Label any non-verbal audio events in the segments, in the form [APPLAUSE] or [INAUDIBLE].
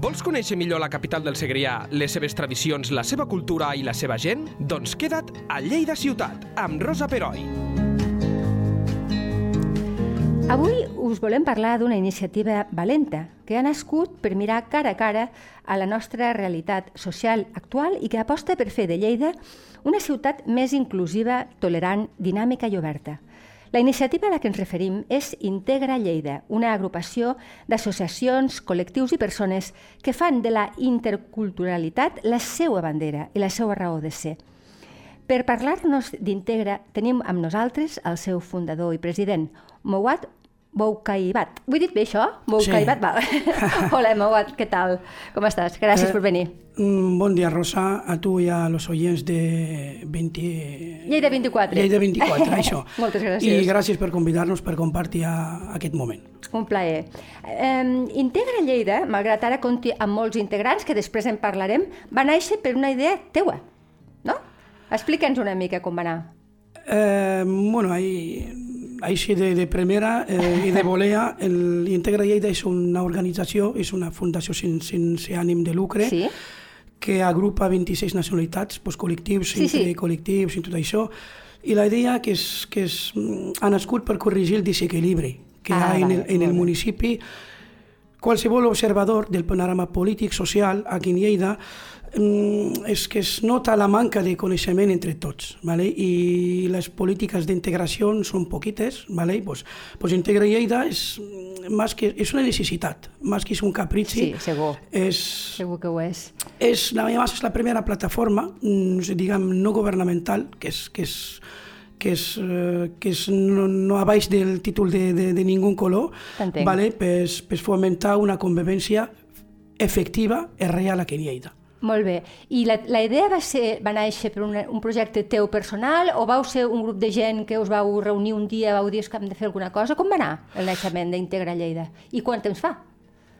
Vols conèixer millor la capital del Segrià, les seves tradicions, la seva cultura i la seva gent? Doncs queda't a Lleida Ciutat, amb Rosa Peroi. Avui us volem parlar d'una iniciativa valenta que ha nascut per mirar cara a cara a la nostra realitat social actual i que aposta per fer de Lleida una ciutat més inclusiva, tolerant, dinàmica i oberta. La iniciativa a la que ens referim és Integra Lleida, una agrupació d'associacions, col·lectius i persones que fan de la interculturalitat la seva bandera i la seva raó de ser. Per parlar-nos d'Integra tenim amb nosaltres el seu fundador i president, Mouad Boukaibat. Ho he dit bé, això? Boukaibat, sí. va. [LAUGHS] Hola, Mouad, què tal? Com estàs? Gràcies eh, per venir. Mm, bon dia, Rosa, a tu i a los oients de 20... Lleida 24. Lleida 24, això. Moltes gràcies. I gràcies per convidar-nos per compartir aquest moment. Un plaer. Eh, Integra Lleida, malgrat ara compti amb molts integrants, que després en parlarem, va néixer per una idea teua, no? Explica'ns una mica com va anar. Eh, bueno, ahí així de, de primera eh, i de volea, el Integra Lleida és una organització, és una fundació sense, sense ànim de lucre, sí? que agrupa 26 nacionalitats, doncs, col·lectius, Sí, sí. col·lectius i tot això, i la idea que, és, que és, ha nascut per corregir el desequilibri que Ah, hi ha en el, en el municipi. Qualsevol observador del panorama polític, social, aquí en Lleida, mm, és que es nota la manca de coneixement entre tots, ¿vale? i les polítiques d'integració són poquites, ¿vale? pues, pues Integra Lleida és, mm, más que, és una necessitat, més que és un caprici, Sí, segur. és, Segur que ho és. és, la, además, és la primera plataforma, mm, diguem, no governamental, que és, que és, que és, eh, que és no, no a baix del títol de, de, de ningú color, vale? per, per fomentar una convivència efectiva i real aquí en Lleida. Molt bé. I la, la idea va, ser, va néixer per un, un projecte teu personal o vau ser un grup de gent que us vau reunir un dia, vau dir "És que hem de fer alguna cosa? Com va anar el naixement d'Integra Lleida? I quant temps fa?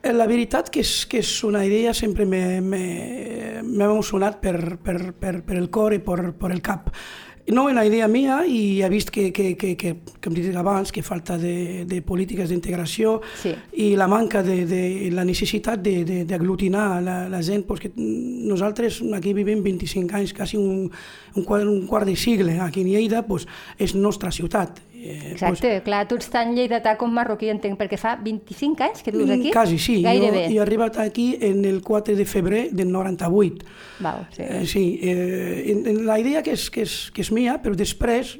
Eh, La veritat que és, que és una idea sempre m'ha emocionat per, per, per, per el cor i per, per el cap. No una idea mia i he vist que, que, que, que, que hem dit abans, que falta de, de polítiques d'integració Sí. i la manca de, de la necessitat d'aglutinar la, la gent, perquè nosaltres aquí vivim 25 anys, quasi un, un, quart, un quart de sigle aquí en Lleida, doncs, és nostra ciutat. Eh, Exacte, clar, tu ets tan lleidatà com marroquí, entenc, perquè fa 25 anys que vius Mm, aquí? Quasi, sí. Gairebé. Jo, jo he arribat aquí en el 4 de febrer del 98. Val, sí. Eh, sí, eh, en, en la idea que és, que és, que és mia, però després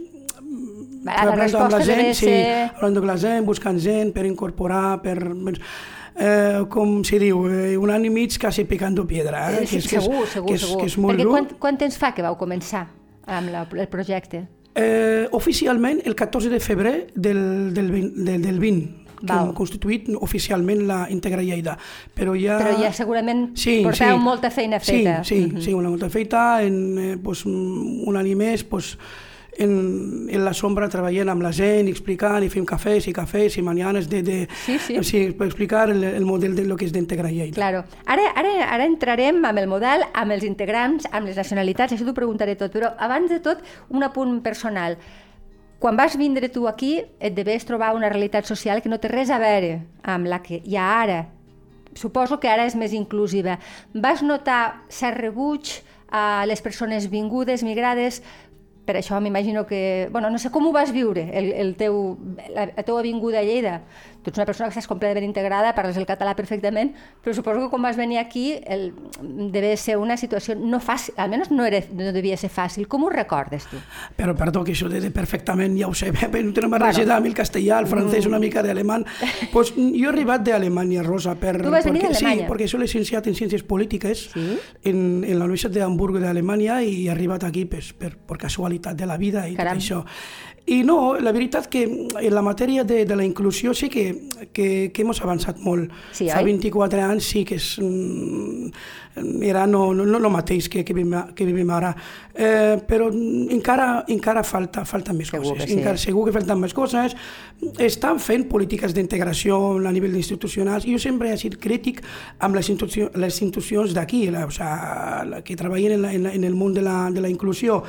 Va, la parlant amb la resposta gent, deve sí, ser... parlant amb la gent, buscant gent per incorporar, per... Eh, com se diu, eh, un any i mig quasi picando piedra. Eh? Eh, sí, que és, que és, segur, segur, que és, segur. Que és molt Perquè dur. quant, quant temps fa que vau començar amb la, el projecte? Eh, oficialment, el 14 de febrer del, del, 20, del, del 20, que Val. hem constituït oficialment la Integra Lleida. Però ja... Però ja segurament. Sí, porteu sí. molta feina feta. Sí, sí, Mhm. sí una molta feita, en eh, pues, un any més pues, en, en la sombra treballant amb la gent, explicant i fent cafès i cafès i manianes de, de, Sí, sí. sí per explicar el, el model de lo que és d'Integra Lleida. Claro. Ara, ara, ara entrarem amb el model, amb els integrants, amb les nacionalitats, això t'ho preguntaré tot, però abans de tot, un apunt personal. Quan vas vindre tu aquí, et deves trobar una realitat social que no té res a veure amb la que hi ha ara. Suposo que ara és més inclusiva. Vas notar cert rebuig a les persones vingudes, migrades, per això m'imagino que... Bueno, no sé com ho vas viure, el, el teu, la, la teua vinguda a Lleida. Tu ets una persona que estàs completament integrada, parles el català perfectament, però suposo que quan vas venir aquí el, deve ser una situació no fàcil, almenys no, era, no devia ser fàcil. Com ho recordes tu? Però perdó, que això de, de perfectament ja ho sé, [LAUGHS] però no tenim Bueno. barrejat amb el castellà, el francès, una mica d'alemany. pues, jo he arribat d'Alemanya, Rosa, per, Tu vas venir d'Alemanya? Sí, perquè soc licenciat en Ciències Polítiques Sí? en, en la Universitat d'Hamburg d'Alemanya i he arribat aquí pues, per, per casualitat de la vida i Caram. tot això. I no, la veritat que en la matèria de, de la inclusió sí que, que, que hem avançat molt. Sí, Fa oi? 24 anys sí que és, mm, era no, no, no el mateix que, que, vivim, que vivim ara. Eh, però encara, encara falta, falta més Segur coses. que sí. Encara, segur que falten més coses. Estan fent polítiques d'integració a nivell institucionals. Jo sempre he estat crític amb les, institució, les institucions d'aquí, o sea, que treballen en, la, en, la, en el món de la, de la inclusió.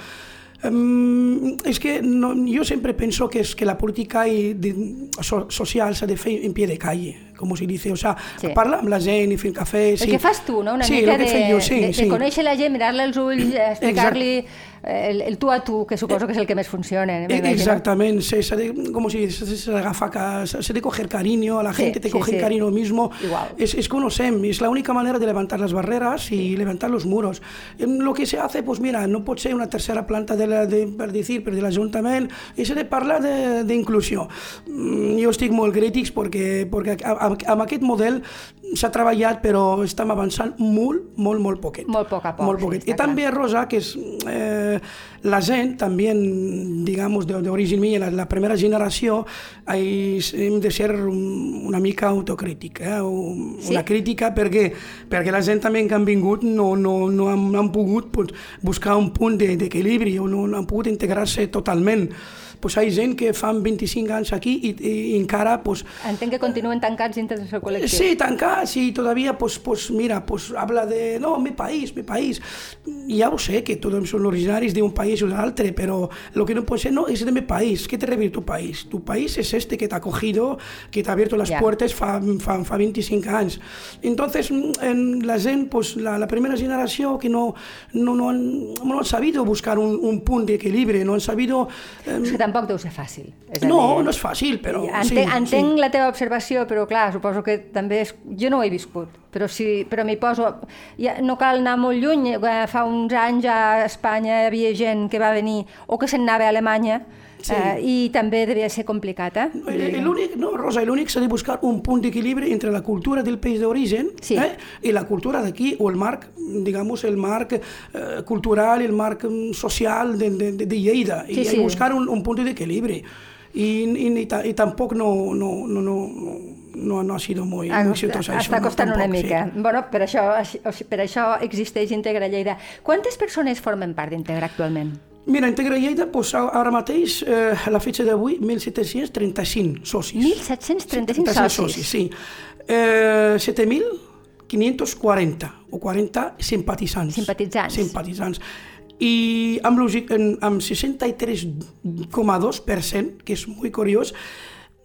Um, és que no, jo sempre penso que, és que la política i de, so, social s'ha de fer en pie de calle, com se dice, o sea, Sí. parla amb la gent i fer cafè. Sí. El que fas tu, no? Una sí, mica de, jo, sí, de, de sí. conèixer la gent, mirar-la als ulls, explicar-li el, el tu a tu, que suposo que és el que més funciona. eh. Exactamente, se, se de, como si se, se, se agafa se se de coger cariño a la Sí, gente, te sí, cogen sí. cariño mismo. Igual. Es, es conocem, es la única manera de levantar las barreras y levantar los muros. Em, Lo que se hace, pues mira, no pot ser una tercera planta de, la, de per decir, per de l'Ajuntament, i s'ha de parlar de- d'inclusió. Mm, Jo estic molt crítics perquè, perquè a- a- amb aquest model s'ha treballat, però estem avançant molt, molt, molt poquet. Molt poc a poc, Molt poquet. I també, Rosa, que és eh, la gent, també, digamos, de, de origen mío, la, la primera generació, és, hem de ser un- una mica autocrític, eh? O- Sí? una crítica perquè, perquè la gent també que han vingut no, no, no, han, no han pogut pues, buscar un punt de- d'equilibri o no, no han pogut integrar-se totalment. Pues hi ha gent que fan 25 anys aquí i, i encara pues, Entenc que continuen tancats dintre del seu col·lectiu. Sí, tancats y todavía, pues, pues mira, pues habla de, no, mi país, mi país. Ya lo sé que todos son originarios de un país o de otro, pero lo que no puede ser, no, es de mi país. ¿Qué te refiere tu país? Tu país es este que te ha acogido, que te ha abierto las Ya. puertas fa, fa, fa 25 años. Entonces, en la gent, pues, la, la primera generación que no, no, no, han, no han sabido buscar un, un punto de equilibrio, no han sabido... eh, És que tampoc deu ser fàcil. És no, dir, no és fàcil, però... Entenc, sí, entenc sí. la teva observació, però clar, suposo que també és... Jo no ho he viscut, però, sí, però m'hi poso... Ja, no cal anar molt lluny. eh, Fa uns anys a Espanya hi havia gent que va venir o que se'n anava a Alemanya Sí. eh, i també devia ser complicat, eh? Eh, L'únic, no, Rosa, l'únic s'ha de buscar un punt d'equilibri entre la cultura del país d'origen Sí. eh, i la cultura d'aquí, o el marc, digamos, el marc eh, cultural, el marc mm, social de, de, de, Lleida, Sí, i sí. buscar un, un punt d'equilibri. I, i, i, i tampoc no, no, no, no, no, no ha sido muy, Ah, muy exitosa Està això. costant no, una tampoc, mica. Sí. Bueno, per això, per això existeix Integra Lleida. Quantes persones formen part d'Integra actualment? Mira, Integra Lleida, pues, ara mateix, eh, a la fetge d'avui, 1.735 socis. 1.735 socis. socis, sí. Eh, 7.540 o 40 simpatitzants. Simpatitzants. Simpatitzants. I amb, amb 63,2%, que és molt curiós,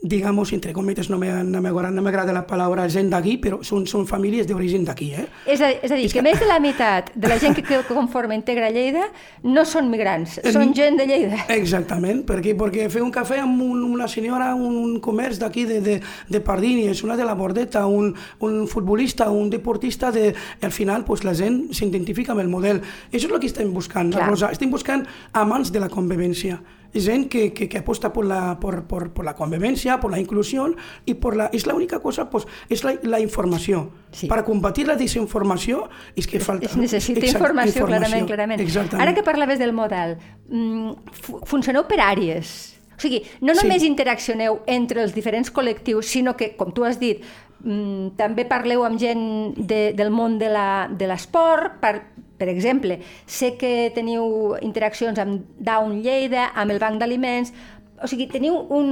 digamos, entre cometes, no me- no m'agrada no m'agrada la paraula gent d'aquí, però són, són famílies d'origen d'aquí, eh? És a, és a dir, És que que- més de la meitat de la gent que, que conforma Integra Lleida no són migrants, Eh, són gent de Lleida. Exactament, perquè, perquè fer un cafè amb un, una senyora, un comerç d'aquí de, de, de Pardini, és una de la Bordeta, un, un futbolista, un deportista, de, al final pues, la gent s'identifica amb el model. Això és el que estem buscant, Clar. Rosa. Estem buscant amants de la convivència. Gent que, que, que aposta por la, por, por, por la convivencia, por la inclusión y por la... Es la única cosa, pues, es la, la informació. Sí. Para combatir la desinformació és que falta... Es necessita Exacte, informació, clarament, clarament. Exactament. Ara que parlaves del model, mm, fu- funcioneu per àrees. O sigui, no Sí. només interaccioneu entre els diferents col·lectius, sinó que, com tu has dit, mm, també parleu amb gent de, del món de la- de l'esport, per, exemple, sé que teniu interaccions amb Down Lleida, amb el Banc d'Aliments, o sigui, teniu un,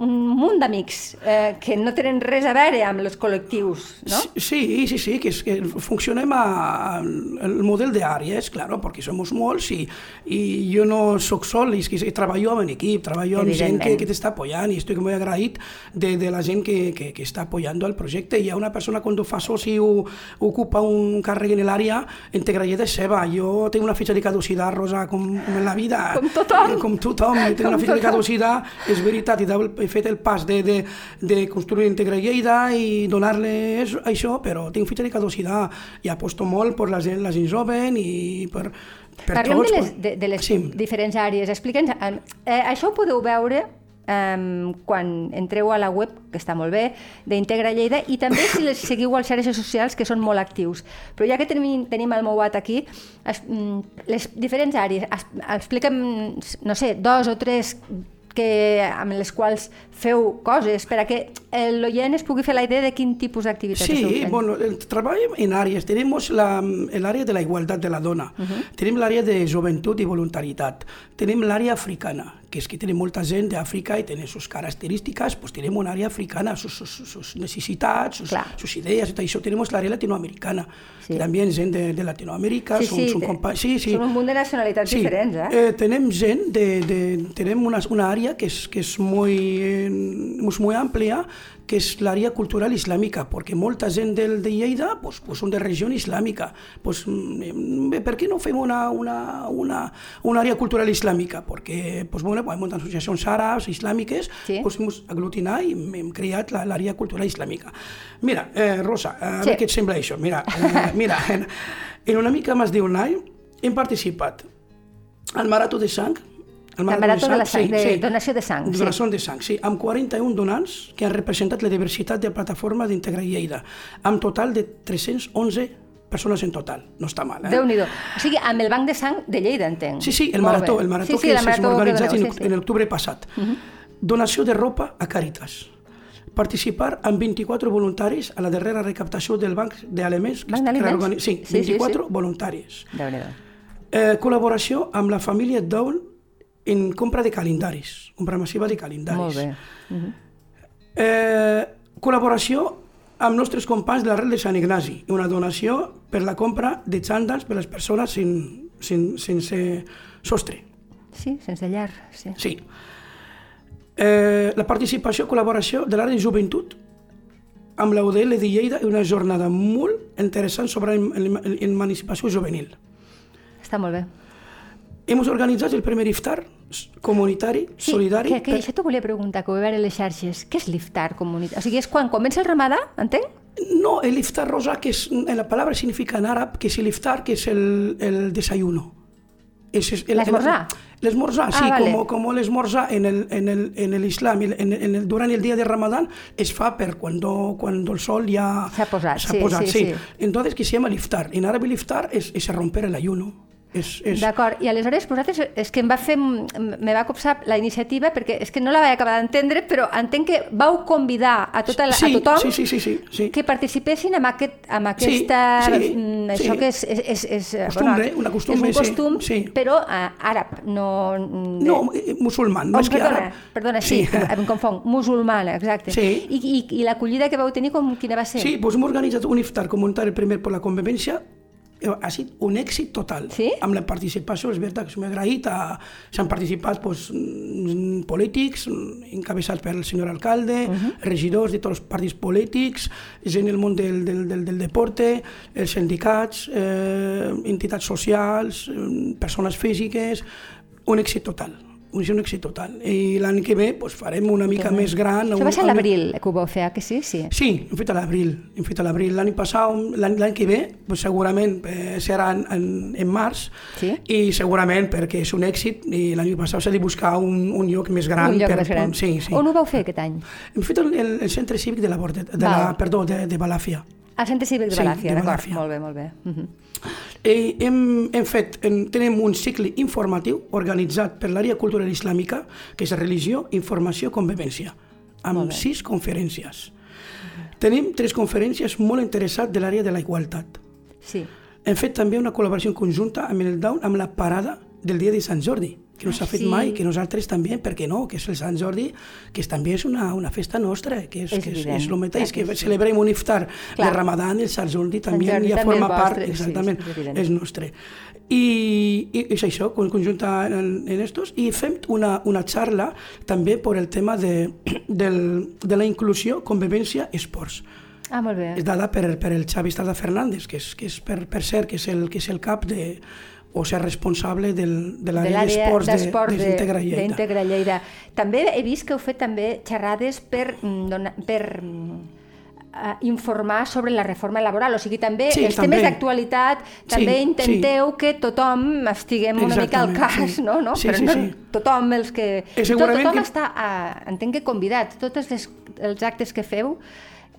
un munt d'amics eh, que no tenen res a veure amb els col·lectius, no? Sí, sí, sí, que, es que funcionem a, el model de àrees, claro, perquè som molts i, i jo no sóc sol, és que treballo amb en equip, treballo amb gent que, que t'està apoyant i estic molt agraït de, de la gent que, que, que està apoyando el projecte. Hi ha una persona quan fa soci o ocupa un càrrec en l'àrea, integraré és seva. Jo tinc una fitxa de caducitat, Rosa, com, com en la vida. Com tothom. Com tothom, jo tinc Com una fitxa de caducitat, és veritat, i he fet el pas de, de, de construir Integra Lleida i donar-li això- però tinc fitxa de caducitat i aposto molt per la gent, la gent jove i per, per Parlem tots. de les, de, de les Sí. diferents àrees. Explica'ns, eh, això ho podeu veure eh, quan entreu a la web, que està molt bé, d'Integra Lleida, i també si les seguiu als xarxes socials, que són molt actius. Però ja que tenim, tenim el Mouat aquí, es, mm, les diferents àrees, es, explica'm, no sé, dos o tres que, amb les quals feu coses per a que l'oient es pugui fer la idea de quin tipus d'activitats esteu Sí, fent. bueno, trabajamos en la, el área de la igualdad de la dona, tenemos el área de joventut i voluntaritat, tenim l'àrea africana, que és que tenim molta gent d'Àfrica i tenen sus característiques, pues tenim una àrea africana, sus, sus, sus necessitats, sus, Clar. sus idees i això. Tenim l'àrea latinoamericana, Sí. que també gent de, de Latinoamèrica, Sí, són, sí, són te- compa- sí, sí. són un munt de nacionalitats diferents, eh? eh tenem gent de, de tenem una, una àrea que és, que és molt, eh, molt àmplia que és l'àrea cultural islàmica, perquè molta gent del, de Lleida pues, pues són de regió islàmica. Pues, mm, per què no fem una, una, una, una àrea cultural islàmica? Perquè pues, bueno, hi ha associacions àrabs, islàmiques, Sí. pues, hem aglutinar i hem creat la- l'àrea cultural islàmica. Mira, eh, Rosa, a Sí. què et sembla això. Mira, eh, [LAUGHS] mira en, en una mica més d'un any hem participat al Marató de Sang, el El marató de la sang, sí, de sí. donació de sang, sí. Donació de sang, sí, amb 41 donants que han representat la diversitat de plataforma d'Integra Lleida, amb total de 311 persones en total. No està mal, eh? Déu-n'hi-do. O sigui, amb el banc de sang de Lleida, entenc. Sí, sí, el Molt marató, bé. el marató sí, sí, que s'ha que organitzat doneu, en, sí, sí. en l'octubre passat. Donació de ropa a Càritas. Participar amb 24 voluntaris a la darrera recaptació del Banc d'Aliments. que Banc que d'Aliments? Sí, Sí, sí, 24 sí. voluntaris. Déu-n'hi-do. Eh, col·laboració amb la família Dowl en compra de calendaris, compra massiva de calendaris. Molt bé. Eh, col·laboració amb nostres companys de l'arrel de Sant Ignasi, una donació per la compra de xandals per a les persones sen, sen, sense sostre. Sí, sense llar, sí. Sí. Eh, la participació, col·laboració de l'àrea de joventut amb la UDL de Lleida i una jornada molt interessant sobre l'emancipació juvenil. Està molt bé. Hem organitzat el primer iftar comunitari, Sí, solidari... que, que això t'ho volia preguntar, que ho vaig veure a les xarxes. Què és l'iftar comunitari? O sigui, és quan comença el ramadà, entenc? No, el iftar rosa, que es, la palabra significa en árabe que es el iftar, que es el, el desayuno. Es, es el, ¿L'esmorzar? El, l'esmorzar, Ah, sí, vale. como, como l'esmorzar en el, en el, en el Islam, en, en el, durant el dia de Ramadán, es fa per cuando el sol ya Se ha posat, se ha sí, posat, sí, sí. Entonces, que se llama el iftar. En árabe el iftar es, es romper el ayuno. És, és... D'acord, i aleshores vosaltres, és que em va fer, me va copsar la iniciativa perquè és que no la vaig acabar d'entendre, però entenc que vau convidar a, tota la, sí, a tothom Sí, sí, sí, sí, sí. que participessin amb, aquest, amb Sí, aquesta... sí, mm, sí. això que és... és, és, és eh, Costumbre, una costumbre, és un sí, costum, sí. però uh, àrab, no... mm, No, eh, musulmán, Oh, més que perdona, àrab. perdona, sí, em confong, musulmana, exacte. Sí. I, i, i l'acollida que vau tenir, com, quina va ser? Sí, doncs hem organitzat un iftar comunitari primer per la convivència, eh, ha sigut un èxit total. Sí? Amb la participació, és veritat que s'ho agraït, a- s'han participat doncs, mm, polítics, mm, encabeçats pel senyor alcalde, regidors de tots els partits polítics, gent del món del, del, del, del deporte, els sindicats, eh, entitats socials, eh, persones físiques, un èxit total. Un, un èxit total. I l'any que ve doncs, farem una mica més gran. Això va ser a l'abril que ho vau fer, eh, que sí? Sí. Sí, hem fet a l'abril, hem fet a l'abril. L'any passat, l'any que ve, pues segurament eh, serà en, en, en març, Sí. i segurament perquè és un èxit, i l'any passat s'ha de buscar un, un lloc més gran. un lloc per, més gran. Sí, sí. On ho vau fer aquest any? Hem fet el, el, el centre cívic de la, Bordet, de la, perdó, de, de Balàfia. Al Centre Cívic de Sí, Balàfia, de d'acord. Molt bé, molt bé. Uh -huh. Eh, hem, hem fet, en, tenim un cicle informatiu organitzat per l'àrea cultural islàmica, que és religió, informació, convivència, amb sis conferències. Tenim tres conferències molt interessants de l'àrea de la igualtat. Sí. Hem fet també una col·laboració conjunta amb el Down amb la parada del dia de Sant Jordi, que no s'ha fet Sí. mai, que nosaltres també, per què no, que és el Sant Jordi, que també és una, una festa nostra, que és, És que és, és el mateix, clar que que sí. celebrem un iftar Clar. de Ramadán, el Sant Jordi també Jordi ja també forma part, vostre, sí, exactament, és és nostre. I, i és això, con- conjunta en, en estos, i fem una, una xarra també per el tema de, [CLEARS THROAT] del, de la inclusió, convivència, esports Ah, molt bé. és dada per, per el Xavi Estrada Fernández, que és, que és per, per cert que és el, que és el cap de, o ser responsable del, de de l'àrea l'àrea d'esports de, d'esports de, d'Integra Lleida. d'Integra Lleida. També he vist que heu fet també xerrades per, mm, dona, per eh, informar sobre la reforma laboral, o sigui, també Sí, els també. temes d'actualitat, també Sí, intenteu que tothom estiguem una mica al cas, sí. no? no? Sí, Però sí, no sí. tothom els que... Eh, tot, tothom que- està, a, entenc que convidat, tots les, els actes que feu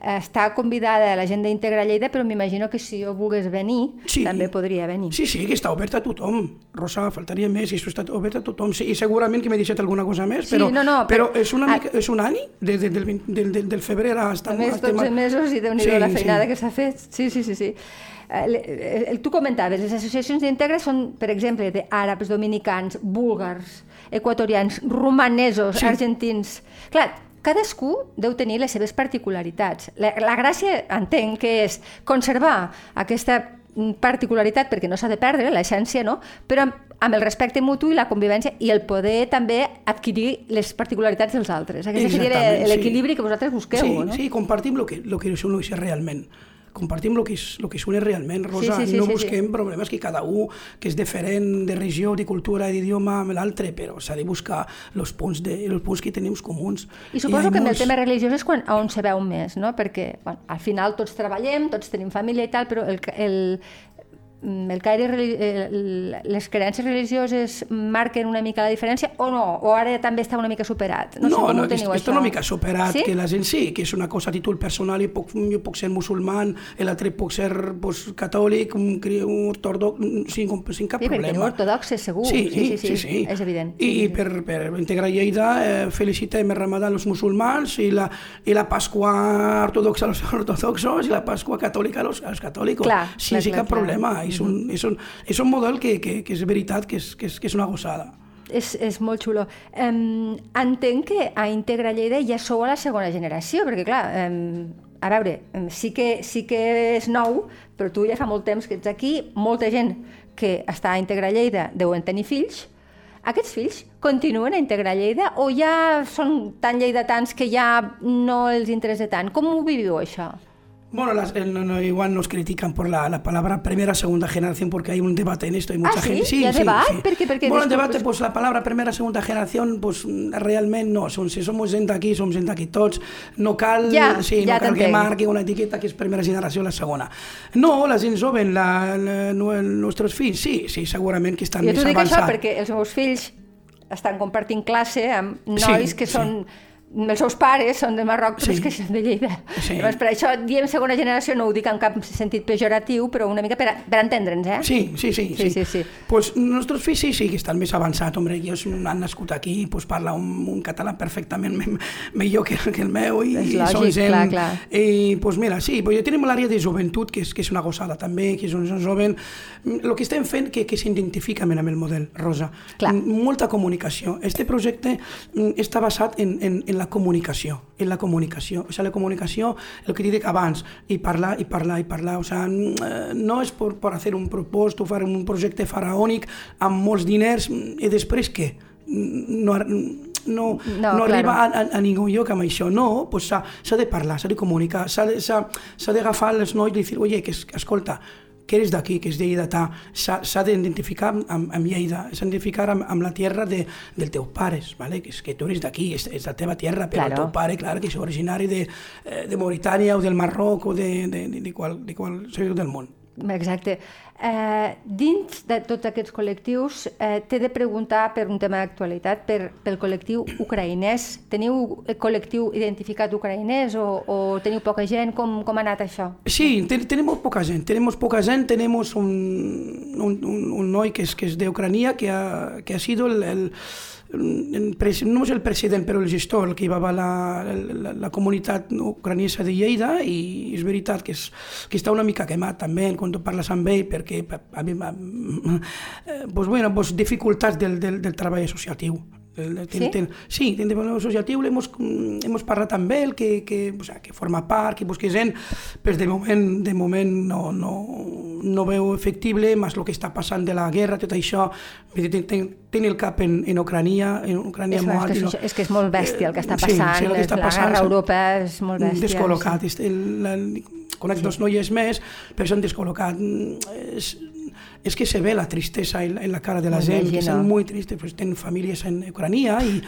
està convidada la gent d'Integra Lleida, però m'imagino que si jo volgués venir, Sí. també podria venir. Sí, sí, que està oberta a tothom. Rosa, faltaria més, i això està obert a tothom. Sí, I segurament que m'he deixat alguna cosa més, Sí, però, no, no, però, però- és, una mica, és un any, des de, del, del, del, del febrer a... Estem, A més, estem 12 mesos i déu nhi Sí, la feinada sí. que s'ha fet. Sí, sí, sí. sí. Eh, le- eh, Tu comentaves, les associacions d'Integra són, per exemple, d'àrabs, dominicans, búlgars, equatorians, romanesos, Sí. argentins... Clar, cadascú deu tenir les seves particularitats. La, la gràcia, entenc, que és conservar aquesta particularitat, perquè no s'ha de perdre l'essència, no? però amb, amb el respecte mutu i la convivència i el poder també adquirir les particularitats dels altres. Aquest seria l'equilibri sí. que vosaltres busqueu, sí, no? Sí, compartim el que, lo que són realment compartim el que, és, el que és realment, Rosa, sí, sí, sí, no sí, busquem sí. problemes que cada un, que és diferent de regió, de cultura, d'idioma amb l'altre, però s'ha de buscar els punts, de, els punts que tenim comuns. I suposo I que amb molts... el tema religiós és quan, on se veu més, no? perquè bueno, al final tots treballem, tots tenim família i tal, però el, el, el caire, les creences religioses marquen una mica la diferència o no? O ara també està una mica superat? No, no, sé no és, està una mica superat, sí? que la gent sí, que és una cosa a títol personal, i puc, jo puc ser musulman, l'altre puc ser pues, catòlic, un, un ortodox, sin, sin cap sí, problema. Sí, perquè ortodoxes segur, sí, sí, sí, sí, sí, és evident. I, sí, sí. per, per integrar Lleida eh, felicitem el Ramadà als musulmans i la, i la Pasqua ortodoxa als ortodoxos i la Pasqua catòlica als, als catòlics. Clar, sí, clar, sí, clar, cap clar. problema. I és un, és un, és un model que, que, que és veritat que és, que és, que és una gossada. És, és molt xulo. Um, entenc que a Integra Lleida ja sou a la segona generació, perquè clar, um, a veure, sí que, sí que és nou, però tu ja fa molt temps que ets aquí, molta gent que està a Integra Lleida deuen tenir fills, aquests fills continuen a Integra Lleida o ja són tan lleidatans que ja no els interessa tant? Com ho viviu, això? Bueno, las, eh, no, no, igual nos critican por la, la, palabra primera, segunda generación porque hay un debate en esto. Hay mucha ah, gente. Sí, ¿Ya sí, debat? sí. ¿Por qué, por qué bueno, el debate, pues la palabra primera, segunda generación, pues realment no. Son, si somos gent d'aquí, som gent d'aquí tots. No cal, ja, sí, ja no cal que marqui una etiqueta que és primera generació la segona. No, la gent joven, la, la, els nostres fills, sí, sí, segurament que estan jo més avançats. Jo t'ho dic això perquè els meus fills estan compartint classe amb nois sí, que són... Sí els seus pares són de Marroc, però sí. és [LAUGHS] que són de Lleida. Sí. Llavors, per això diem segona generació, no ho dic en cap sentit pejoratiu, però una mica per, per entendre'ns, eh? Sí, sí, sí. sí, sí, sí, sí. Pues nostres fills sí, sí, que estan més avançats, hombre, ells han nascut aquí, pues parla un, un català perfectament millor que, que el meu, i, és lògic, i gent, clar, clar. I, pues mira, sí, pues ja tenim l'àrea de joventut, que és, que és una gossada també, que és un jovent, el que estem fent que, que s'identifica amb el model, Rosa. Clar. Molta comunicació. Este projecte mm, està basat en, en, en la la comunicació, en la comunicació. O sigui, la comunicació, el que t'he dit abans, i parlar, i parlar, i parlar. O sigui, eh, no és per, per fer un propost o fer un projecte faraònic amb molts diners i després què? No, no, no, no arriba a, a, a ningú lloc amb això. No, pues s'ha de parlar, s'ha de comunicar, s'ha d'agafar els nois i dir, oye, que, escolta, que eres d'aquí, que és lleidatà, s'ha d'identificar amb, amb Lleida, s'ha d'identificar amb, amb la terra de, del teu pares, ¿vale? que, és, que tu eres d'aquí, és, és la teva terra, però claro. el teu pare, clar, que és originari de, eh, de Mauritània o del Marroc o de, de, de, de, qual, de qual del món. Exacte. Eh, dins de tots aquests col·lectius, eh, t'he de preguntar per un tema d'actualitat, per, pel col·lectiu ucraïnès. Teniu el col·lectiu identificat ucraïnès o, o teniu poca gent? Com, com ha anat això? Sí, ten, poca gent. Tenim poca gent, tenim un, un, un, un noi que és, que és d'Ucrania que ha, que ha sido el, el no és el president, però el gestor, el que va la, la, la comunitat ucraniesa de Lleida, i és veritat que, és, que està una mica quemat també quan parles amb ell, perquè a mi, eh, pues, bueno, pues, dificultats del, del, del treball associatiu. El, sí? Ten, sí, ten de associatiu hemos, hemos parlat amb ell, que, que, o sea, que forma part, que busca gent, però de moment, de moment no, no, no veu efectible, més el que està passant de la guerra, tot això, ten, ten, ten el cap en, en Ucrania, en Ucrania és, molt. És, és que és molt bèstia el que està passant, sí, sí, el que està la passant, guerra a Europa és molt bèstia. Descol·locat, sí. el, el, conec sí. dos noies més, però s'han descol·locat. És, és que se ve la tristesa en, en la cara de la gent, que són molt tristes, pues, tenen famílies en Ucrania i,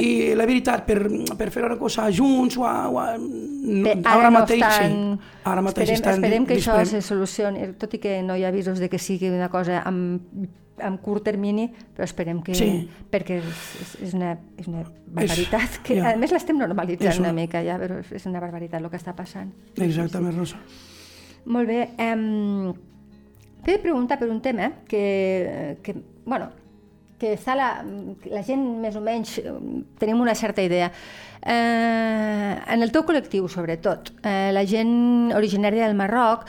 i la veritat, per, per fer una cosa junts o, o no, ara, ara mateix, no estan... sí, ara mateix esperem, estan esperem que això se solucioni, tot i que no hi ha avisos de que sigui una cosa amb amb curt termini, però esperem que... Sí. Perquè és, és, una, és una barbaritat, és, que ja. a més l'estem normalitzant una... una mica ja, però és una barbaritat el que està passant. Exactament, Rosa. Molt bé. Um, T'he de preguntar per un tema que, que bueno, que està la, la gent més o menys tenim una certa idea. Eh, en el teu col·lectiu, sobretot, eh, la gent originària del Marroc,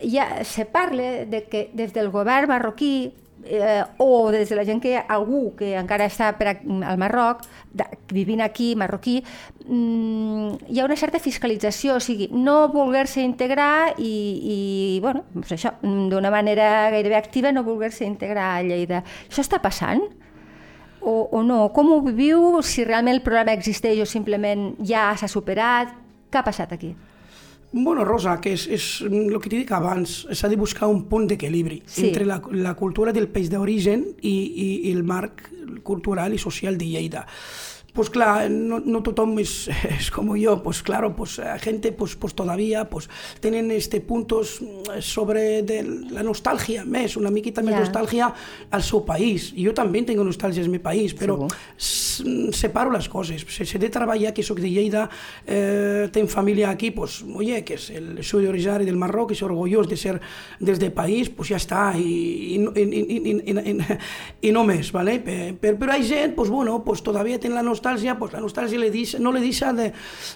ja se parla de que des del govern marroquí eh, o des de la gent que algú que encara està per al Marroc, de, vivint aquí, marroquí, mm, hi ha una certa fiscalització, o sigui, no voler-se integrar i, i bueno, doncs això, d'una manera gairebé activa, no voler-se integrar a Lleida. Això està passant? O, o no? Com ho viviu? Si realment el problema existeix o simplement ja s'ha superat? Què ha passat aquí? Bueno, Rosa, que és, és el que t'he dit abans, s'ha de buscar un punt d'equilibri sí. entre la, la cultura del país d'origen i, i, i el marc cultural i social de Lleida pues claro, no, no tothom es, como yo, pues claro, pues eh, gente pues, pues todavía pues tienen este puntos mm, sobre de la nostalgia, mes, una miquita de yeah. nostalgia al su país. Yo también tengo nostalgia en mi país, pero sí. Mm, separo las cosas. Se, se de trabajar que soy de Lleida, eh, familia aquí, pues oye, que es el, soy originario del Marruecos, soy orgulloso de ser desde país, pues ya está, y, no mes, ¿vale? Pero, pero hay gente, pues bueno, pues todavía tiene la nostalgia nostàlgia, pues la nostàlgia le deixa, no le deixa de,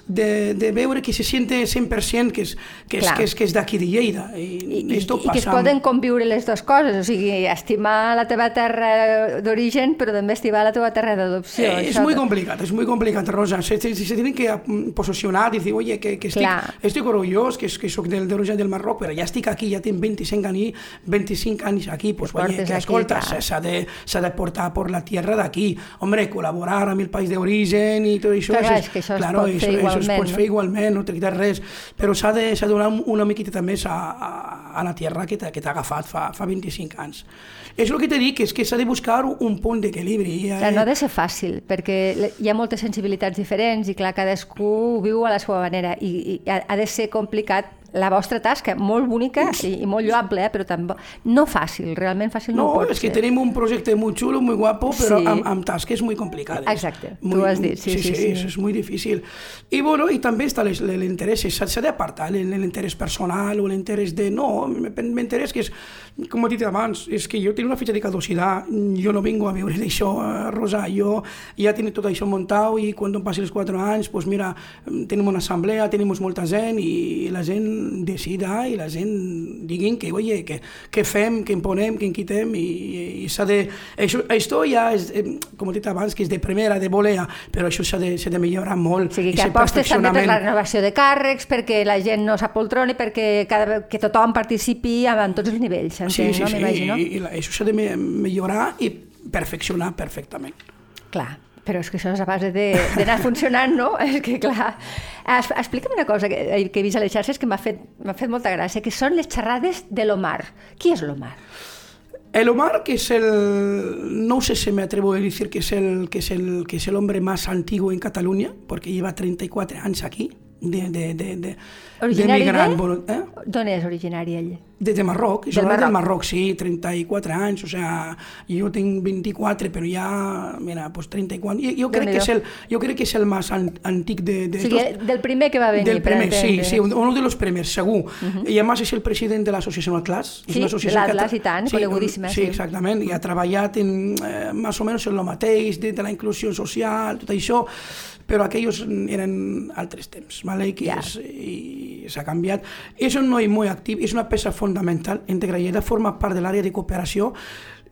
de, de veure que se siente 100% que és, que és, que és, que és d'aquí de Lleida. I, I, i, i que es poden conviure les dues coses, o sigui, estimar la teva terra d'origen, però també estimar la teva terra d'adopció. Eh, és molt complicat, és molt complicat, Rosa. Se, se, se tenen que posicionar i dir, oye, que, que estic, estic orgullós, que, que soc del, d'origen del Marroc, però ja estic aquí, ja tinc 25 anys, 25 anys aquí, pues, oye, que escolta, s'ha de, de portar per la tierra d'aquí. Hombre, col·laborar amb el país de d'origen i tot això, Clar, és, que això claro, es pot fer igualment. Això es pot no? fer igualment, no té res, però s'ha de, de donar una miqueta més a, a, a la terra que t'ha agafat fa, fa 25 anys. És el que t'he dit, és que s'ha de buscar un punt d'equilibri. Eh? no ha de ser fàcil, perquè hi ha moltes sensibilitats diferents i clar, cadascú viu a la seva manera i, i ha de ser complicat la vostra tasca, molt bonica i, i molt lloable, eh? però també no fàcil, realment fàcil no, no pot és que tenim un projecte molt xulo, molt guapo, però sí. amb, amb tasques molt complicades. Exacte, muy, tu has dit, sí, sí, sí. sí, sí. És, molt difícil. I, bueno, i també està l'interès, s'ha d'apartar l'interès personal o l'interès de... No, m'interès que és, com he dit abans, és que jo tinc una fitxa de caducitat, jo no vinc a viure d'això, [LAUGHS] eh, Rosa, jo ja tinc tot això muntat i quan em passi els 4 anys, pues mira, tenim una assemblea, tenim molta gent i la gent decida i la gent diguin que, oye, que, que fem, que imponem, que enquitem i, i s'ha de... Això, això ja és, eh, com he dit abans, que és de primera, de volea, però això s'ha de, de millorar molt. O sigui, que apostes també per la renovació de càrrecs, perquè la gent no s'apoltroni, perquè cada, que tothom participi en tots els nivells, entenc, sí, sí, no? Sí, i, i això s'ha de millorar i perfeccionar perfectament. Clar, però és que això és a base d'anar funcionant, no? [LAUGHS] És que, clar... Es, explica'm una cosa que, eh, que he vist a les xarxes que m'ha fet, fet molta gràcia, que són les xerrades de l'Omar. Qui és l'Omar? El Omar, que es el, no sé si me atrevo a decir que es el, que es el, que es el hombre más antiguo en Cataluña, porque lleva 34 años aquí, de, de, de, de, originari de migrant. De? Eh? D'on és originari ell? De, de Marroc, és del Marroc. del Marroc, sí, 34 anys, o sea, jo tinc 24, però ja, mira, pues 34. Jo, jo, crec, que és el, jo crec que és el més an, antic de, de... O sigui, tots, del primer que va venir. Del primer, sí, sí, uno de los primers, segur. Uh -huh. I a més és el president de l'associació Atlas. Sí, l'Atlas i tant, sí, conegutíssima. Sí, sí, exactament, i ha treballat en, eh, més o menys en el mateix, de, de la inclusió social, tot això, però aquells eren altres temps, ¿vale? que yeah. i s'ha canviat. És un noi molt actiu, és una peça fonamental, Integra Lleida forma part de l'àrea de cooperació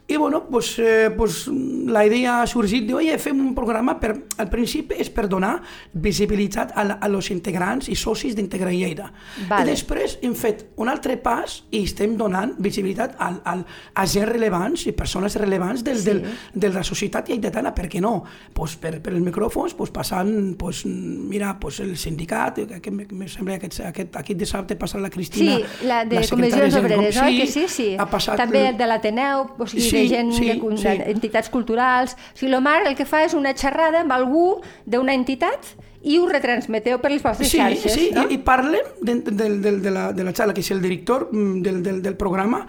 i bueno, pues, eh, pues, la idea ha sorgit de, oye, fem un programa, per, al principi és per donar visibilitat a, a los integrants i socis d'Integra Lleida. Vale. I després hem fet un altre pas i estem donant visibilitat al, al, a gent rellevants i persones rellevants del, sí. del, de la societat lleidatana, per què no? Pues per, per els micròfons, pues, passant, pues, mira, pues, el sindicat, que me sembla que aquest, aquest, aquest dissabte passa la Cristina, sí, la de la comissions obreres, oi? Que sí, sí. Ha passat, També de l'Ateneu, o sigui, sí, de gent, sí, de, sí. culturals. O sigui, l'Omar el que fa és una xerrada amb algú d'una entitat i ho retransmeteu per les vostres sí, xarxes. Sí, no? i, i parlem de, de, de, de, la, de la xarxa, que és el director mm, del, del, del programa,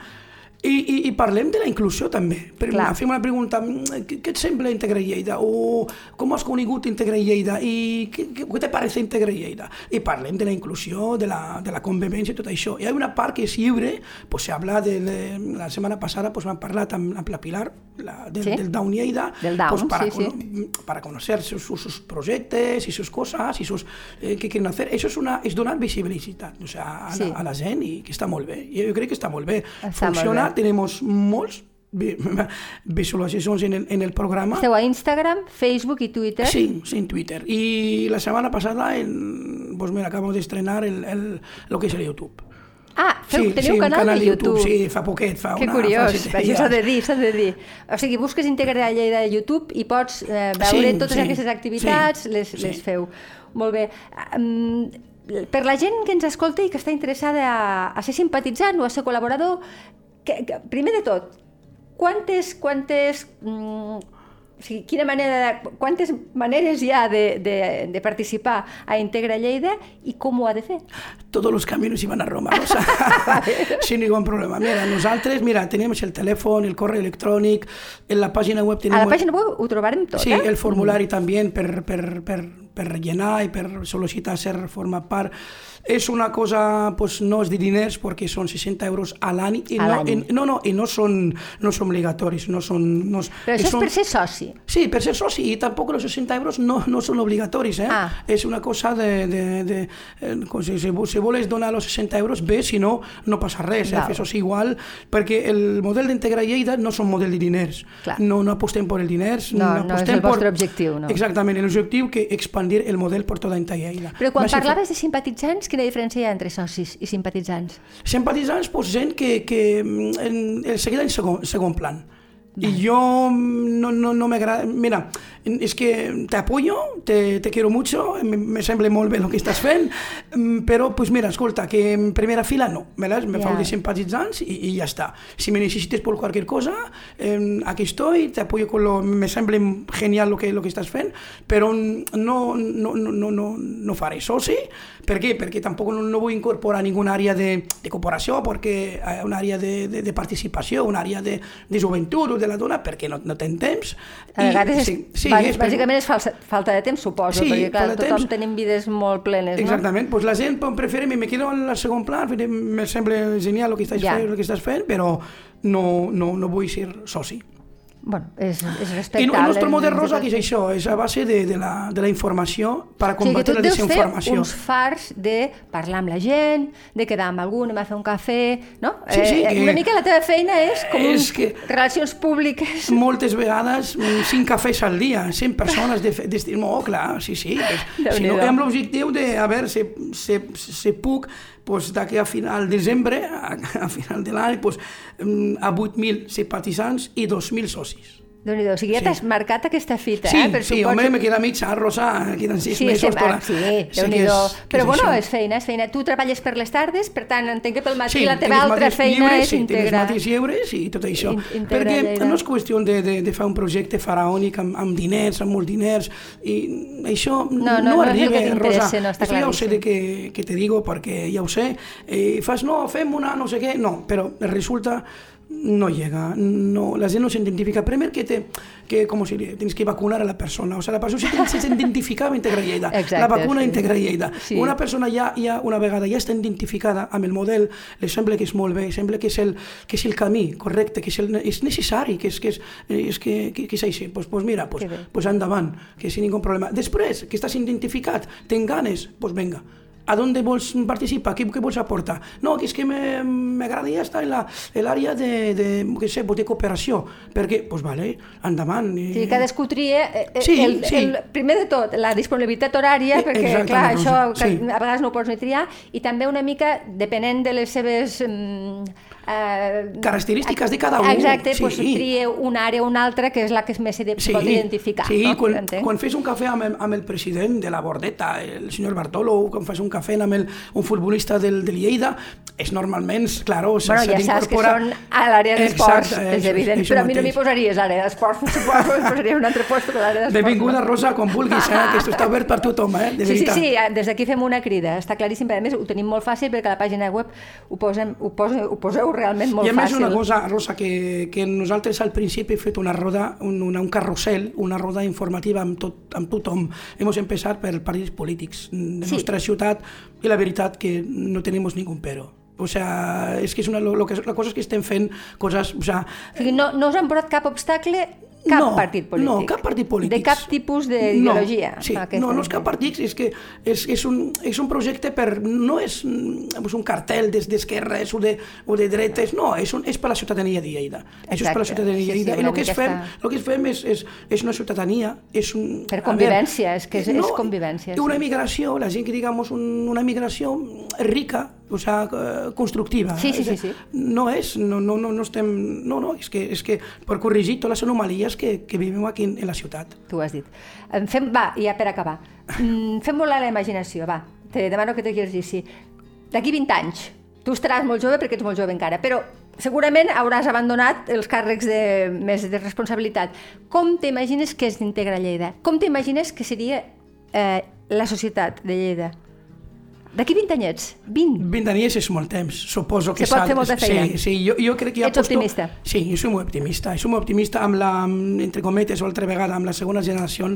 i, i, I parlem de la inclusió també. Per, Clar. Fem una pregunta, mm, què, què et sembla Integra Lleida? O com has conegut Integra Lleida? I què, què te parece Integra Lleida? I parlem de la inclusió, de la, de la convivència i tot això. I hi ha una part que és lliure, pues se habla de, de la setmana passada pues, vam parlar amb, amb la Pilar la, del, ¿Sí? del Down Lleida, del Down, pues, para, sí, sí. para conocer sus, sus proyectos y sus cosas y sus eh, que quieren hacer. Eso es, una, és donar visibilitat o sea, a, sí. la, a la gent i que està molt bé. Jo crec que està molt bé. Està Funciona, molt bé. Tenemos molts vi- [LAUGHS] visualitzacions en el, en el programa. Esteu a Instagram, Facebook i Twitter. Sí, sí, en Twitter. Y la semana pasada, en, pues mira, acabamos de estrenar el, el, lo que es el YouTube. Ah, feu, sí, teniu sí, un canal, de YouTube. Sí, fa poquet, fa Que una... curiós, això [LAUGHS] s'ha de dir, s'ha de dir. O sigui, busques Integra Lleida de YouTube i pots eh, veure Sí, totes sí, aquestes activitats, sí, les, sí. les feu. Molt bé. Um, per la gent que ens escolta i que està interessada a, a ser simpatitzant o a ser col·laborador, que, que, primer de tot, quantes, quantes mm, o sigui, quina manera, de, quantes maneres hi ha de, de, de participar a Integra Lleida i com ho ha de fer? Todos los caminos iban a Roma, o sea, [LAUGHS] sin ningún problema. Mira, nosaltres, mira, tenemos el teléfono, el correo electrónico, en la página web A tenemos... la pàgina web ho trobarem tot, Sí, eh? el formulari també per, per, per, per rellenar i per sol·licitar ser formar part. És una cosa, pues, no és de diners perquè són 60 euros a l'any i, A no, i, no, no, i no són, no són obligatoris. No són, no, Però això és són, per ser soci. Sí, per ser soci, i tampoc els 60 euros no, no són obligatoris, eh? Ah. És una cosa de... de, de eh, com si, si, si vols donar els 60 euros, bé, si no, no passa res, eh? Soci igual, perquè el model d'Integra Lleida no és un model de diners. Clar. No, no apostem per el diners. No, no és apostem el vostre objectiu, no. Exactament, l'objectiu que expandir el model per tota Integra Lleida. Però quan parlaves de simpatitzants, quina diferència hi ha entre socis i simpatitzants? Simpatitzants, pues, gent que, que mm, en, el seguida en segon, segon plan. Y yo mm, no, no, no me agrada... Mira, es que te apoyo, te, te quiero mucho, me, me sembla molt bé el que estàs fent, mm, però, pues mira, escolta, que en primera fila no, ¿verdad? me Ja. fau de simpatitzants y, y ya está. Si me necesites por cualquier cosa, eh, aquí estoy, te apoyo con lo... Me sembla genial lo que, lo que estàs fent, però no, no, no, no, no, no faré soci. Per què? Perquè tampoc no, no vull incorporar ninguna àrea de, de cooperació, perquè ha una àrea de, de, de participació, una àrea de, de joventut o de la dona, perquè no, no ten temps. A vegades, és, sí, és bàsicament és falsa, falta de temps, suposo, Sí, perquè clar, tothom temps. tenim vides molt plenes, no? Exactament, pues la gent pues, prefereix, me quedo en el segon pla, me sembla genial el que estàs, Ja. fent, el que estàs fent, però no, no, no vull ser soci. Bueno, és, és I respectable. el nostre model rosa, que és això, és a base de, de, la, de la informació per a O sigui, combatre la deus fer desinformació. uns fars de parlar amb la gent, de quedar amb algú, anem a fer un cafè, no? Sí, sí, eh, que- Una mica la teva feina és com És un... que- relacions públiques. moltes vegades mm, cinc cafès al dia, 100 persones de, fe- d'estil, oh, clar, sí, sí, pues, [LAUGHS] si no, amb l'objectiu de, a veure, si, si, si puc, pues, d'aquí a final de desembre, a, [LAUGHS] a final de l'any, pues, mm, a 8.000 simpatitzants i 2.000 socis. Déu nhi O sigui, ja Sí. t'has marcat aquesta fita, Sí, eh? Per sí, suposo- home, me queda mitja, Rosa, queden sis Sí, mesos. sí, tota- ah, sí, déu nhi és- Però és bueno, això. és feina, és feina. Tu treballes per les tardes, per tant, entenc que pel matí Sí, la teva altra feina lliures, és sí, integrar. matins lliures i tot això. In- Perquè Lleida. no és qüestió de, de, de fer un projecte faraònic amb, amb diners, amb molts diners, i això No, no, no, no arriba, t'interessa, Rosa. no, està ja ho sé de que, que te digo, perquè ja ho sé. Eh, fas, no, fem una no sé què, no, però resulta no llega, no, la gent no s'identifica. Primer que, te, que com si tens que vacunar a la persona, o sigui, la persona sí que s'identifica amb Integra Lleida, Exacte, la vacuna sí. Integra Lleida. Sí. Una persona ja, ja una vegada ja està identificada amb el model, li sembla que és molt bé, sembla que és el, que és el camí correcte, que és, el, és necessari, que és, que és, és, que, que, que és així. Pues, pues mira, pues, pues endavant, que sin ningú problema. Després, que estàs identificat, tens ganes, pues venga. ¿A dónde vols participar? ¿Qué, qué vols aportar? No, que és que me- m'agradaria estar en l'àrea de, de, què sé, de cooperació. Perquè, pues vale, endavant. Eh, sigui, cadascú tria eh, eh, Sí, el, sí. el, primer de tot, la disponibilitat horària, Eh, perquè, exactament, clar, això Rosa, que sí. a vegades no ho pots ni triar, i també una mica, depenent de les seves... Mm, eh, Característiques de cada un, Exacte, sí. doncs trie una àrea o una altra que és la que més se Sí, pot identificar. sí no? quan, Entenc. quan fes un cafè amb el, amb el president de la Bordeta, el senyor Bartolo, quan fas un cafè amb el, un futbolista del, del Lleida, és normalment, claro, s'ha Bueno, ja saps que són a l'àrea d'esports, és evident, però a mi no m'hi posaries l'àrea d'esports, suposo que posaria un altre lloc que l'àrea d'esports. Benvinguda? Rosa, quan vulguis, eh? que està [LAUGHS] obert per tothom, eh? de Sí, sí, sí, des d'aquí fem una crida, està claríssim, però a més ho tenim molt fàcil perquè a la pàgina web ho, posem, ho, poseu, ho poseu realment molt I a més fàcil. una cosa, Rosa, que, que nosaltres al principi hem fet una roda, un, una, un carrusel, una roda informativa amb, tot, amb tothom. Hem empezat per partits polítics de Sí. nostra ciutat i la veritat que no tenim ningú pero. O sea, és que és una, lo, que, la cosa és que estem fent coses... O sea, O sigui, no, no us han posat cap obstacle cap no, partit polític. No, cap partit polític. De cap tipus d'ideologia. No, sí, no, no és cap partit, és que és, és, un, és un projecte per... No és, és un cartel des d'esquerres o, de, o de dretes, no, és, un, és per la ciutadania de Lleida. Exacte. Això és per la ciutadania de Lleida. Sí, sí, I el que, es fem, el que es fem és, és, és una ciutadania, és un... Per convivència, veure, és que és, no, és convivència. Una migració, la gent que digamos un, una migració rica, o sea, eh, constructiva. Sí, sí, sí, sí. No és, no, no, no, no estem... No, no, és que, és que per corregir totes les anomalies que, que vivim aquí en, en la ciutat. Tu ho has dit. Fem, va, ja per acabar. Mm, fem volar la imaginació, va. Te demano que t'exercici. D'aquí 20 anys, tu estaràs molt jove perquè ets molt jove encara, però segurament hauràs abandonat els càrrecs de, més de responsabilitat. Com t'imagines que es integra Lleida? Com t'imagines que seria eh, la societat de Lleida? D'aquí 20 anyets? 20? 20 anyets és molt temps, suposo que... Se pot fer molta feina. Sí, sí, jo, jo crec que... Ets aposto... optimista? Sí, jo soc molt optimista. Jo soc molt optimista amb la, entre cometes, o altra vegada, amb la segona generació,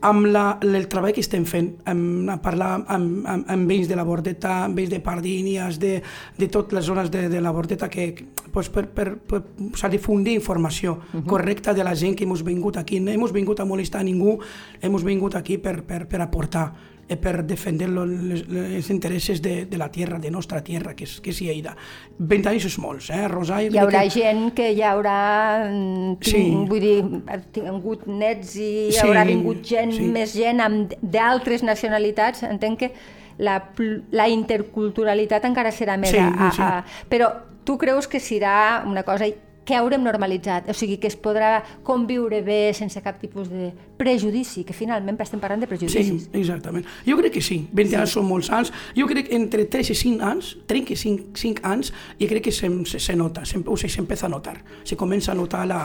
amb la, el treball que estem fent, amb, a parlar amb, amb, amb veïns de la Bordeta, amb veïns de Pardínies, de, de totes les zones de, de la Bordeta, que pues, per, per, per, per difundir informació uh -huh. correcta de la gent que hem vingut aquí. No hem vingut a molestar a ningú, hem vingut aquí per, per, per aportar per defender els interessos de, de la terra, de nostra terra, que és, que és Lleida. 20 anys és molts, eh, Rosa? Hi haurà que... gent que ja haurà mm, tinc, sí. vull dir, tingut nets i sí, haurà vingut gent, sí. més gent d'altres nacionalitats. Entenc que la, la interculturalitat encara serà més sí, a, a, sí. a, però tu creus que serà una cosa que haurem normalitzat, o sigui, que es podrà conviure bé sense cap tipus de prejudici, que finalment estem parlant de prejudicis. Sí, exactament. Jo crec que sí, 20 sí. anys són molts anys, jo crec que entre 3 i 5 anys, 3 i 5, 5 anys, jo crec que se, se, se nota, se, o sigui, s'empieza a notar, se comença a notar la,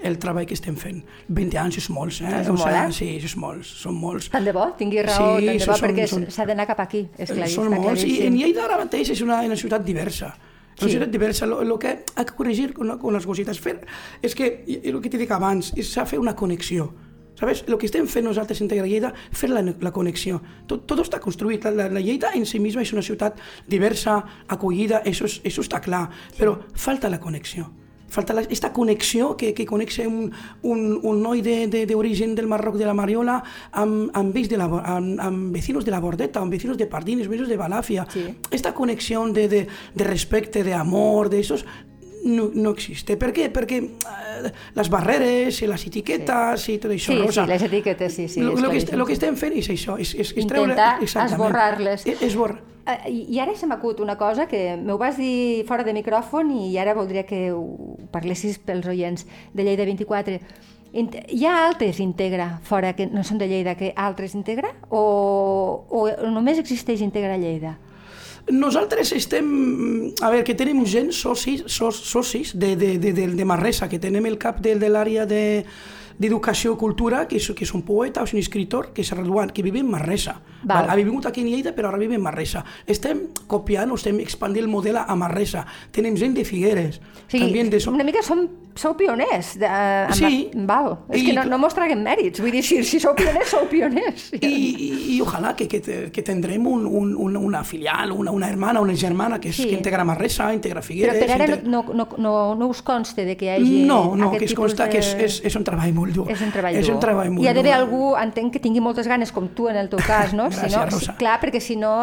el treball que estem fent. 20 anys és molts, eh? És molt, o sigui, eh? Sí, és molts, són molts. Tant de bo, tingui raó, sí, tant de bo, són, perquè s'ha d'anar cap aquí, és claríssim. Són molts, i en Lleida ara mateix és una, una ciutat diversa. Sí. Societat diversa, lo, que ha que corregir con, con les cosites fer és que, el que t'he dit abans, és fer una connexió. ¿Sabes? Lo que estem fent nosaltres en Tegra Lleida, fer la, la connexió. Tot, tot està construït. La, la, la Lleida en si misma és una ciutat diversa, acollida, això, això està clar, però falta la connexió falta la, esta connexió que, que connexe un, un, un noi d'origen de, del Marroc de la Mariola amb, amb, de la, amb, amb vecinos de la Bordeta, amb vecinos de Pardines, vecinos de Balafia. Sí. Esta connexión de, de, de respecte, de amor, de esos, no, no existe. Per què? Perquè eh, les barreres i les etiquetes sí. i tot això, sí, Rosa... Sí, les etiquetes, sí, sí. Lo, que, lo que estem fent és això, és, és, és Intentar esborrar-les. És, esborrar. Uh, I ara se m'acut una cosa que m'ho vas dir fora de micròfon i ara voldria que ho parlessis pels oients de Lleida 24. Hi ha altres Integra fora que no són de Lleida que altres Integra o, o només existeix Integra Lleida? Nosaltres estem... A veure, que tenim gent, socis, socis de, de, de, de, de Marresa, que tenem el cap de, de l'àrea de d'educació i cultura, que és, que és un poeta o és un escritor que s'ha graduat, que vive en Marresa. Val. Ha vingut aquí en Lleida, però ara vive en Marresa. Estem copiant, estem expandint el model a Marresa. Tenim gent de Figueres. O sigui, de... una mica som, sou pioners. De, amb sí. La... Val. És I... que no, no mos traguem mèrits. Vull dir, si, si sou pioners, sou pioners. [LAUGHS] I, i, i ojalà que, que, que tindrem un, un, una, una filial, una, una hermana, una germana que, és, sí. que integra Marresa, integra Figueres... Però per ara integra... no, no, no, no us consta de que hi hagi no, no, aquest que es consta de... que és, és, és un treball molt dur. És un treball és dur. un treball molt Hi ha d'haver algú, entenc, que tingui moltes ganes, com tu en el teu cas, no? Gràcies, si no, Rosa. Clar, perquè si no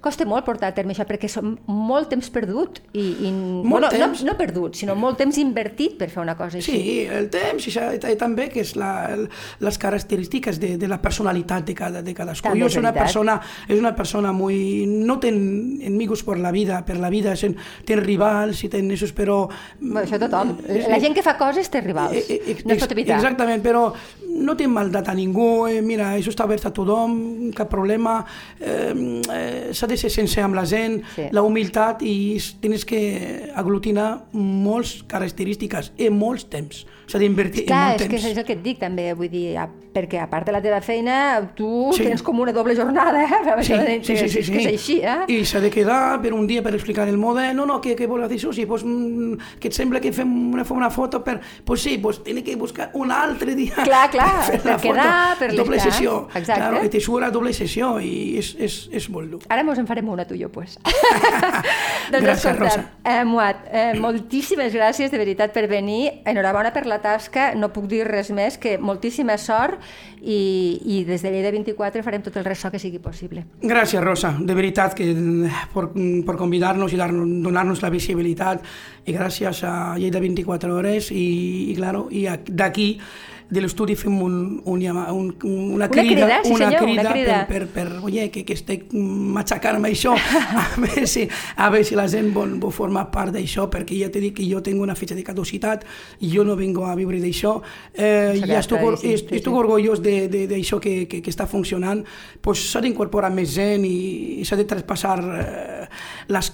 costa molt portar a terme això, perquè som molt temps perdut. I, i, Molt bueno, temps. No, no perdut, sinó molt temps invertit per fer una cosa així. Sí, el temps i, això, i també que és la, les característiques de, de la personalitat de, cada, de cadascú. També Jo és una persona, és una persona muy... No ten enemigos por la vida, per la vida, ten, ten rivals i ten esos, però... Bueno, això tothom. La gent que fa coses té rivals. Eh, eh, no es pot evitar. Exactament, però no té maldat a ningú, eh, mira, això està obert a tothom, cap problema, eh, eh, de ser sencer amb la gent, Sí. la humilitat i tens que aglutinar moltes característiques i molts temps. S'ha d'invertir en Clar, molt és que temps. és el que et dic també, vull dir, a, perquè a part de la teva feina, tu Sí. tens com una doble jornada, [LAUGHS] eh? Sí, de- sí, sí, sí, sí. que és així, eh? I s'ha de quedar per un dia per explicar el model. No, no, què, què vols dir, Susi? Pues, mm, que et sembla que fem una, una foto per... Pues sí, pues tiene que buscar un altre dia Clar, clar, fer per la foto. quedar, per Doble sessió. Exacte. Claro, i te surt doble sessió i és, és, és molt dur. Ara mos en farem una tu i jo, pues. [LAUGHS] doncs, gràcies, escolta, Rosa. Eh, Muat, eh, moltíssimes gràcies de veritat per venir. Enhorabona per la tasca. No puc dir res més que moltíssima sort i, i des de Lleida 24 farem tot el ressò que sigui possible. Gràcies, Rosa. De veritat que per, per convidar-nos i donar-nos la visibilitat i gràcies a Lleida 24 hores i, i, claro, i d'aquí de l'estudi fem un, un, un, una crida, una crida, sí, una crida una crida. per, per, per oye, que, que estic matxacant-me això, a [LAUGHS] veure, si, a veure si la gent vol, vol formar part d'això, perquè ja t'he dit que jo tinc una fetge de caducitat i jo no vengo a viure d'això. Eh, ja estic, sí, estic, estic orgullós d'això que, que, que està funcionant. Pues s'ha d'incorporar més gent i, i s'ha de traspassar eh, les,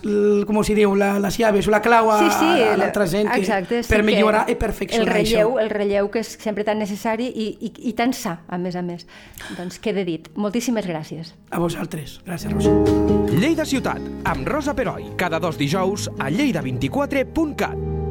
com s'hi diu, la, les llaves o la clau a, sí, sí, a l'altra gent que, exacte, sí per millorar i perfeccionar el relleu, això. El relleu que és sempre tan necessari i, i, i tan sa, a més a més. Doncs queda dit. Moltíssimes gràcies. A vosaltres. Gràcies, Rosa. Lleida Ciutat, amb Rosa Peroi, cada dos dijous a lleida24.cat.